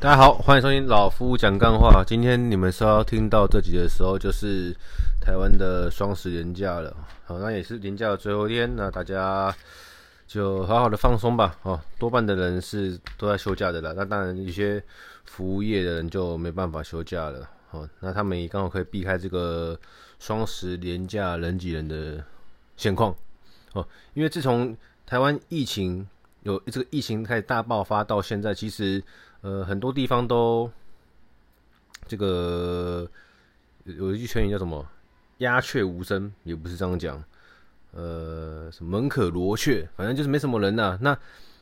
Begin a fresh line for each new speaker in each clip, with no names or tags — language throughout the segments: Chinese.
大家好，欢迎收听老夫讲干话。今天你们稍听到这集的时候，就是台湾的双十连假了。好，那也是连假的最后一天，那大家就好好的放松吧。哦，多半的人是都在休假的啦。那当然，一些服务业的人就没办法休假了。哦，那他们也刚好可以避开这个双十连假人挤人的现况。哦，因为自从台湾疫情有这个疫情开始大爆发到现在，其实。呃，很多地方都这个有一句成语叫什么“鸦雀无声”，也不是这样讲。呃，什么门可罗雀，反正就是没什么人呐、那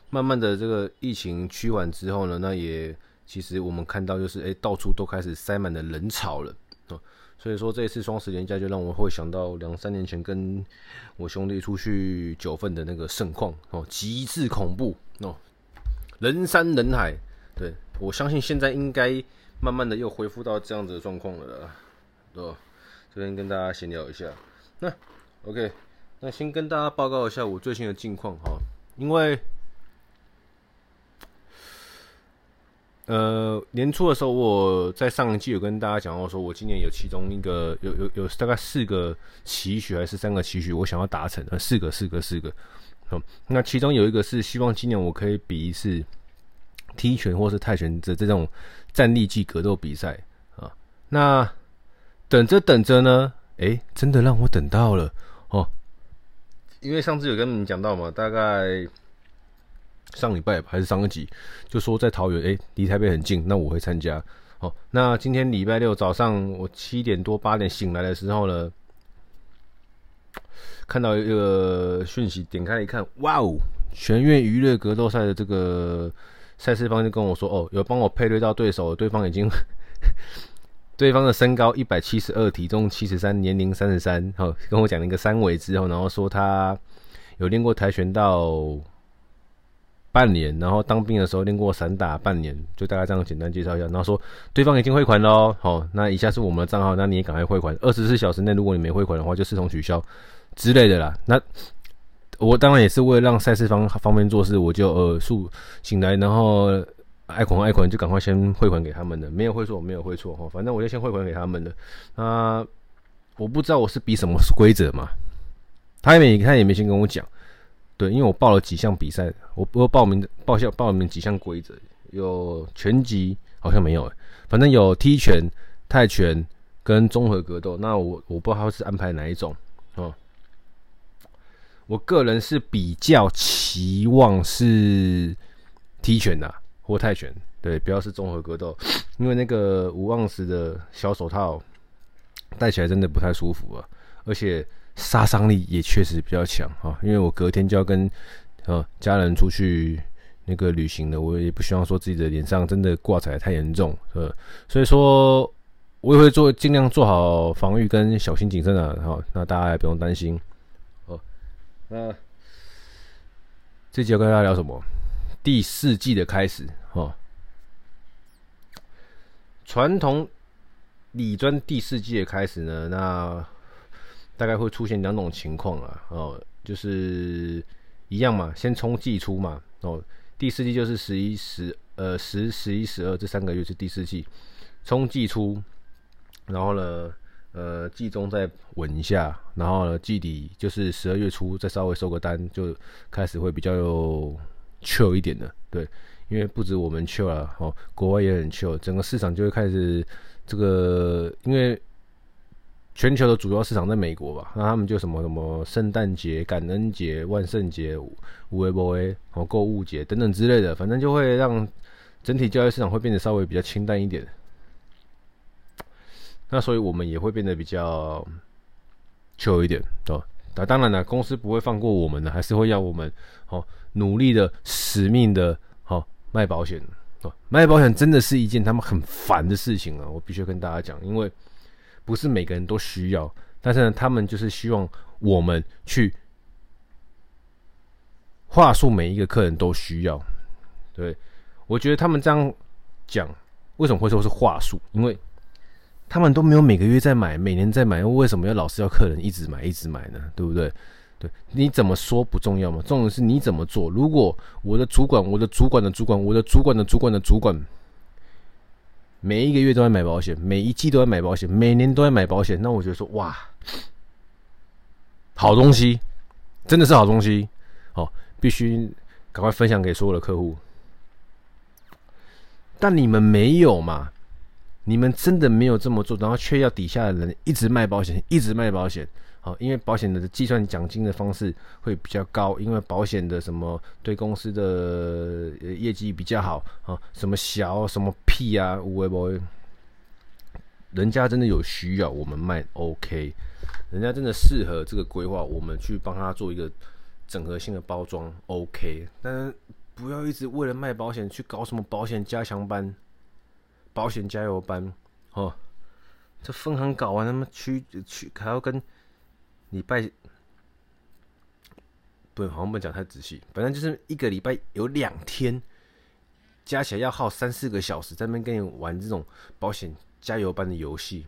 慢慢的这个疫情趋缓之后呢，那也其实我们看到就是，哎，到处都开始塞满了人潮了哦。所以说这一次双十连假就让我会想到两三年前跟我兄弟出去九份的那个盛况哦，极致恐怖哦，人山人海。对，我相信现在应该慢慢的又恢复到这样子的状况了啦，对吧？这边跟大家闲聊一下。那 OK，那先跟大家报告一下我最新的近况哈，因为呃年初的时候我在上一季有跟大家讲到说，我今年有其中一个有有有大概四个期许还是三个期许，我想要达成，呃四个四个四个，好，那其中有一个是希望今年我可以比一次。踢拳或是泰拳的这种站立技格斗比赛啊，那等着等着呢，哎、真的让我等到了哦。因为上次有跟你们讲到嘛，大概上礼拜还是上个集，就说在桃园，哎、欸，离台北很近，那我会参加。哦，那今天礼拜六早上我七点多八点醒来的时候呢，看到一个讯息，点开一看，哇哦，全院娱乐格斗赛的这个。赛事方就跟我说：“哦，有帮我配对到对手，对方已经，对方的身高一百七十二，体重七十三，年龄三十三。好，跟我讲了一个三围之后，然后说他有练过跆拳道半年，然后当兵的时候练过散打半年，就大概这样简单介绍一下。然后说对方已经汇款喽。好，那以下是我们的账号，那你也赶快汇款。二十四小时内如果你没汇款的话，就视同取消之类的啦。那。”我当然也是为了让赛事方方便做事，我就呃速醒来，然后爱款爱款就赶快先汇款给他们的，没有汇错，我没有汇错哈，反正我就先汇款给他们的。啊，我不知道我是比什么规则嘛，他也没他也没先跟我讲，对，因为我报了几项比赛，我我报名报项报名几项规则，有拳击好像没有，反正有踢拳、泰拳跟综合格斗，那我我不知道他是安排哪一种哦。我个人是比较期望是踢拳的或泰拳，对，不要是综合格斗，因为那个五盎司的小手套戴起来真的不太舒服啊，而且杀伤力也确实比较强啊。因为我隔天就要跟呃家人出去那个旅行了，我也不希望说自己的脸上真的挂彩太严重，呃，所以说我也会做尽量做好防御跟小心谨慎啊，好，那大家也不用担心哦。那这集要跟大家聊什么？第四季的开始哦。传统理专第四季的开始呢，那大概会出现两种情况啊。哦，就是一样嘛，先冲季初嘛。哦，第四季就是十一、十呃十、十一、十二这三个月是第四季，冲季初，然后呢？呃，季中再稳一下，然后呢，季底就是十二月初再稍微收个单，就开始会比较有 chill 一点的，对，因为不止我们 chill 了，哦，国外也很 chill，整个市场就会开始这个，因为全球的主要市场在美国吧，那他们就什么什么圣诞节、感恩节、万圣节、有的没的哦，购物节等等之类的，反正就会让整体交易市场会变得稍微比较清淡一点。那所以我们也会变得比较 chill 一点，对吧？那当然了，公司不会放过我们的，还是会要我们好努力的、使命的，好卖保险。卖保险真的是一件他们很烦的事情啊！我必须跟大家讲，因为不是每个人都需要，但是呢，他们就是希望我们去话术，每一个客人都需要。对，我觉得他们这样讲，为什么会说是话术？因为他们都没有每个月在买，每年在买，为什么要老是要客人一直买一直买呢？对不对？对，你怎么说不重要嘛，重要的是你怎么做。如果我的主管、我的主管的主管、我的主管的主管的主管每一个月都在买保险，每一季都在买保险，每年都在买保险。那我觉得说，哇，好东西，真的是好东西，哦，必须赶快分享给所有的客户。但你们没有嘛？你们真的没有这么做，然后却要底下的人一直卖保险，一直卖保险。好，因为保险的计算奖金的方式会比较高，因为保险的什么对公司的业绩比较好啊，什么小什么屁啊，无为不，人家真的有需要，我们卖 OK，人家真的适合这个规划，我们去帮他做一个整合性的包装 OK，但是不要一直为了卖保险去搞什么保险加强班、保险加油班哦，这分行搞完，他们去去还要跟。礼拜不，好像不讲太仔细。反正就是一个礼拜有两天，加起来要耗三四个小时，在那边跟你玩这种保险加油班的游戏。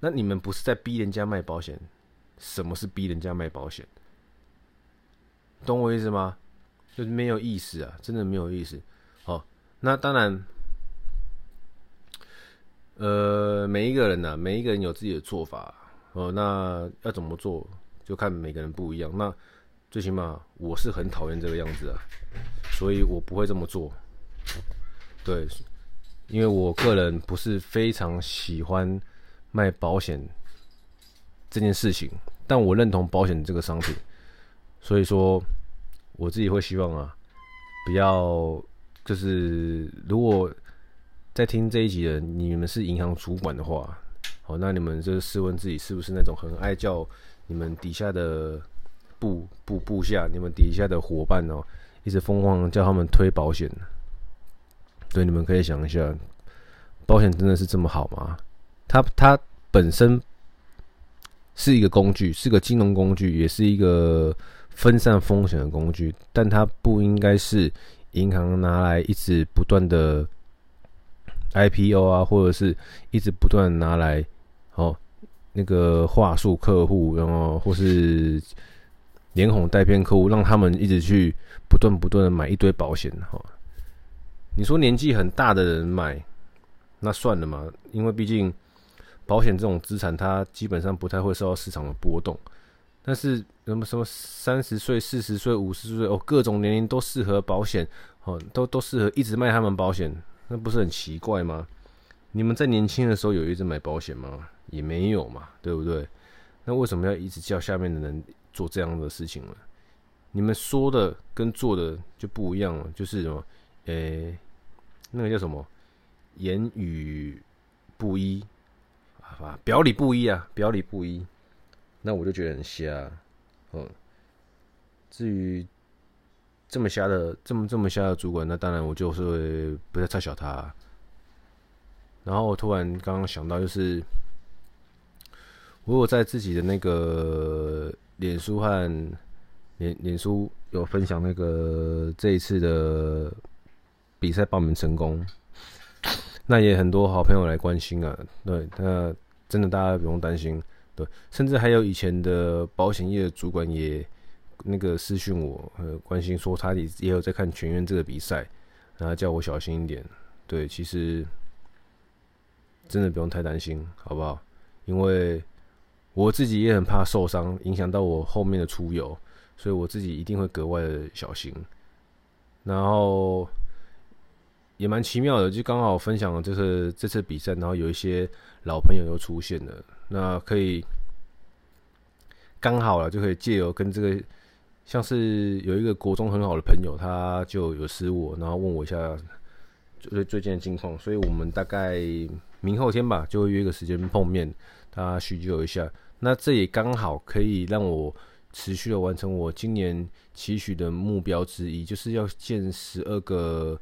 那你们不是在逼人家卖保险？什么是逼人家卖保险？懂我意思吗？就是没有意思啊，真的没有意思。哦，那当然。呃，每一个人呢、每一个人有自己的做法，哦，那要怎么做，就看每个人不一样。那最起码我是很讨厌这个样子啊，所以我不会这么做。对，因为我个人不是非常喜欢卖保险这件事情，但我认同保险这个商品，所以说我自己会希望啊，不要就是如果。在听这一集的你们是银行主管的话，好，那你们就试问自己是不是那种很爱叫你们底下的部部部下、你们底下的伙伴哦，一直疯狂叫他们推保险。对，你们可以想一下，保险真的是这么好吗？它它本身是一个工具，是个金融工具，也是一个分散风险的工具，但它不应该是银行拿来一直不断的。IPO 啊，或者是一直不断拿来哦，那个话术客户，然后或是连哄带骗客户，让他们一直去不断不断的买一堆保险哈。你说年纪很大的人买，那算了嘛，因为毕竟保险这种资产，它基本上不太会受到市场的波动。但是什么什么三十岁、四十岁、五十岁哦，各种年龄都适合保险哦，都都适合一直卖他们保险。那不是很奇怪吗？你们在年轻的时候有一直买保险吗？也没有嘛，对不对？那为什么要一直叫下面的人做这样的事情呢？你们说的跟做的就不一样了，就是什么？诶、那个叫什么？言语不一啊，表里不一啊，表里不一。那我就觉得很瞎，嗯。至于。这么瞎的，这么这么瞎的主管，那当然我就是会不再嘲笑他。然后我突然刚刚想到，就是我有在自己的那个脸书和脸脸书有分享那个这一次的比赛报名成功，那也很多好朋友来关心啊。对，那真的大家不用担心。对，甚至还有以前的保险业主管也。那个私讯我，呃，关心说他也也有在看全员这个比赛，然后叫我小心一点。对，其实真的不用太担心，好不好？因为我自己也很怕受伤，影响到我后面的出游，所以我自己一定会格外的小心。然后也蛮奇妙的，就刚好分享了就是这次比赛，然后有一些老朋友又出现了，那可以刚好了，就可以借由跟这个。像是有一个国中很好的朋友，他就有私我，然后问我一下最最近的近况，所以我们大概明后天吧，就会约个时间碰面，大家叙旧一下。那这也刚好可以让我持续的完成我今年期许的目标之一，就是要见十二个，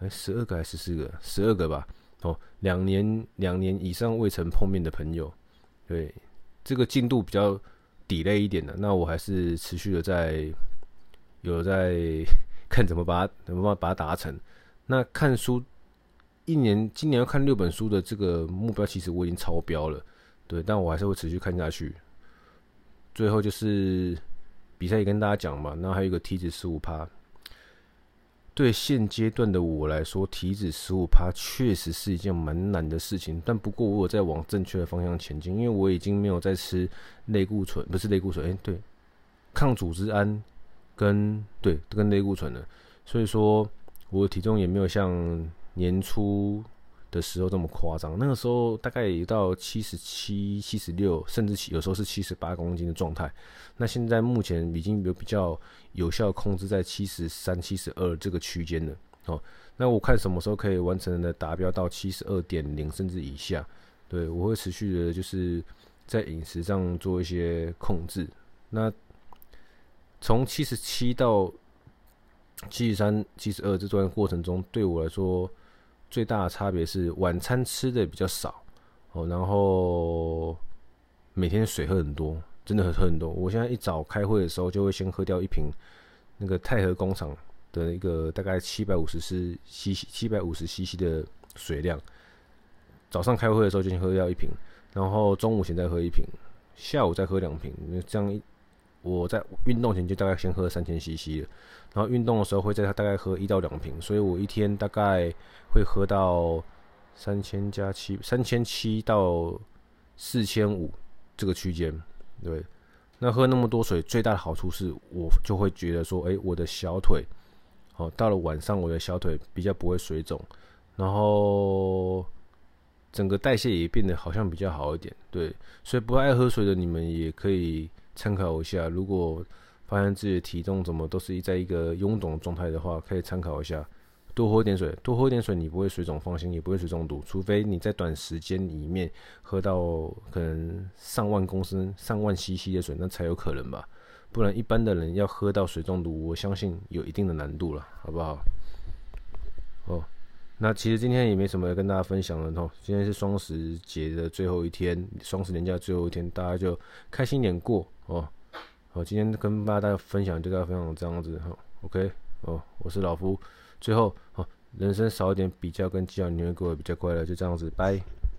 哎，十二个还是十四个？十二个吧。哦，两年两年以上未曾碰面的朋友，对，这个进度比较。底类一点的，那我还是持续的在有在 看怎么把它怎么把它达成。那看书一年，今年要看六本书的这个目标，其实我已经超标了，对，但我还是会持续看下去。最后就是比赛也跟大家讲嘛，那还有一个梯子十五趴，对现阶段的我来说，体脂十五趴确实是一件蛮难的事情。但不过我有在往正确的方向前进，因为我已经没有在吃类固醇，不是类固醇，哎、对，抗组织胺跟对跟类固醇了。所以说，我的体重也没有像年初的时候这么夸张。那个时候大概也到七十七、七十六，甚至有时候是七十八公斤的状态。那现在目前已经有比较有效控制在七十三、七十二这个区间了。哦，那我看什么时候可以完成的达标到七十二点零甚至以下。对，我会持续的，就是在饮食上做一些控制。那从七十七到七十三、七十二这段过程中，对我来说最大的差别是晚餐吃的比较少哦，然后每天水喝很多。真的很喝很多。我现在一早开会的时候，就会先喝掉一瓶那个太和工厂的一个大概七百五十 cc 七百五十 cc 的水量。早上开会的时候就先喝掉一瓶，然后中午前再喝一瓶，下午再喝两瓶。这样一我在运动前就大概先喝三千 cc 了，然后运动的时候会再大概喝一到两瓶，所以我一天大概会喝到三千加七三千七到四千五这个区间。对，那喝那么多水最大的好处是我就会觉得说，哎，我的小腿，哦，到了晚上我的小腿比较不会水肿，然后整个代谢也变得好像比较好一点。对，所以不爱喝水的你们也可以参考一下，如果发现自己的体重怎么都是在一个臃肿状态的话，可以参考一下。多喝点水，多喝点水，你不会水肿，放心，也不会水中毒。除非你在短时间里面喝到可能上万公升、上万 CC 的水，那才有可能吧。不然一般的人要喝到水中毒，我相信有一定的难度了，好不好？哦，那其实今天也没什么要跟大家分享的哦。今天是双十节的最后一天，双十年假最后一天，大家就开心点过哦。好，今天跟大家分享就大家分享这样子哈。OK，哦，我是老夫。最后，哦，人生少一点比较跟计较，你会过得比较快乐。就这样子，拜。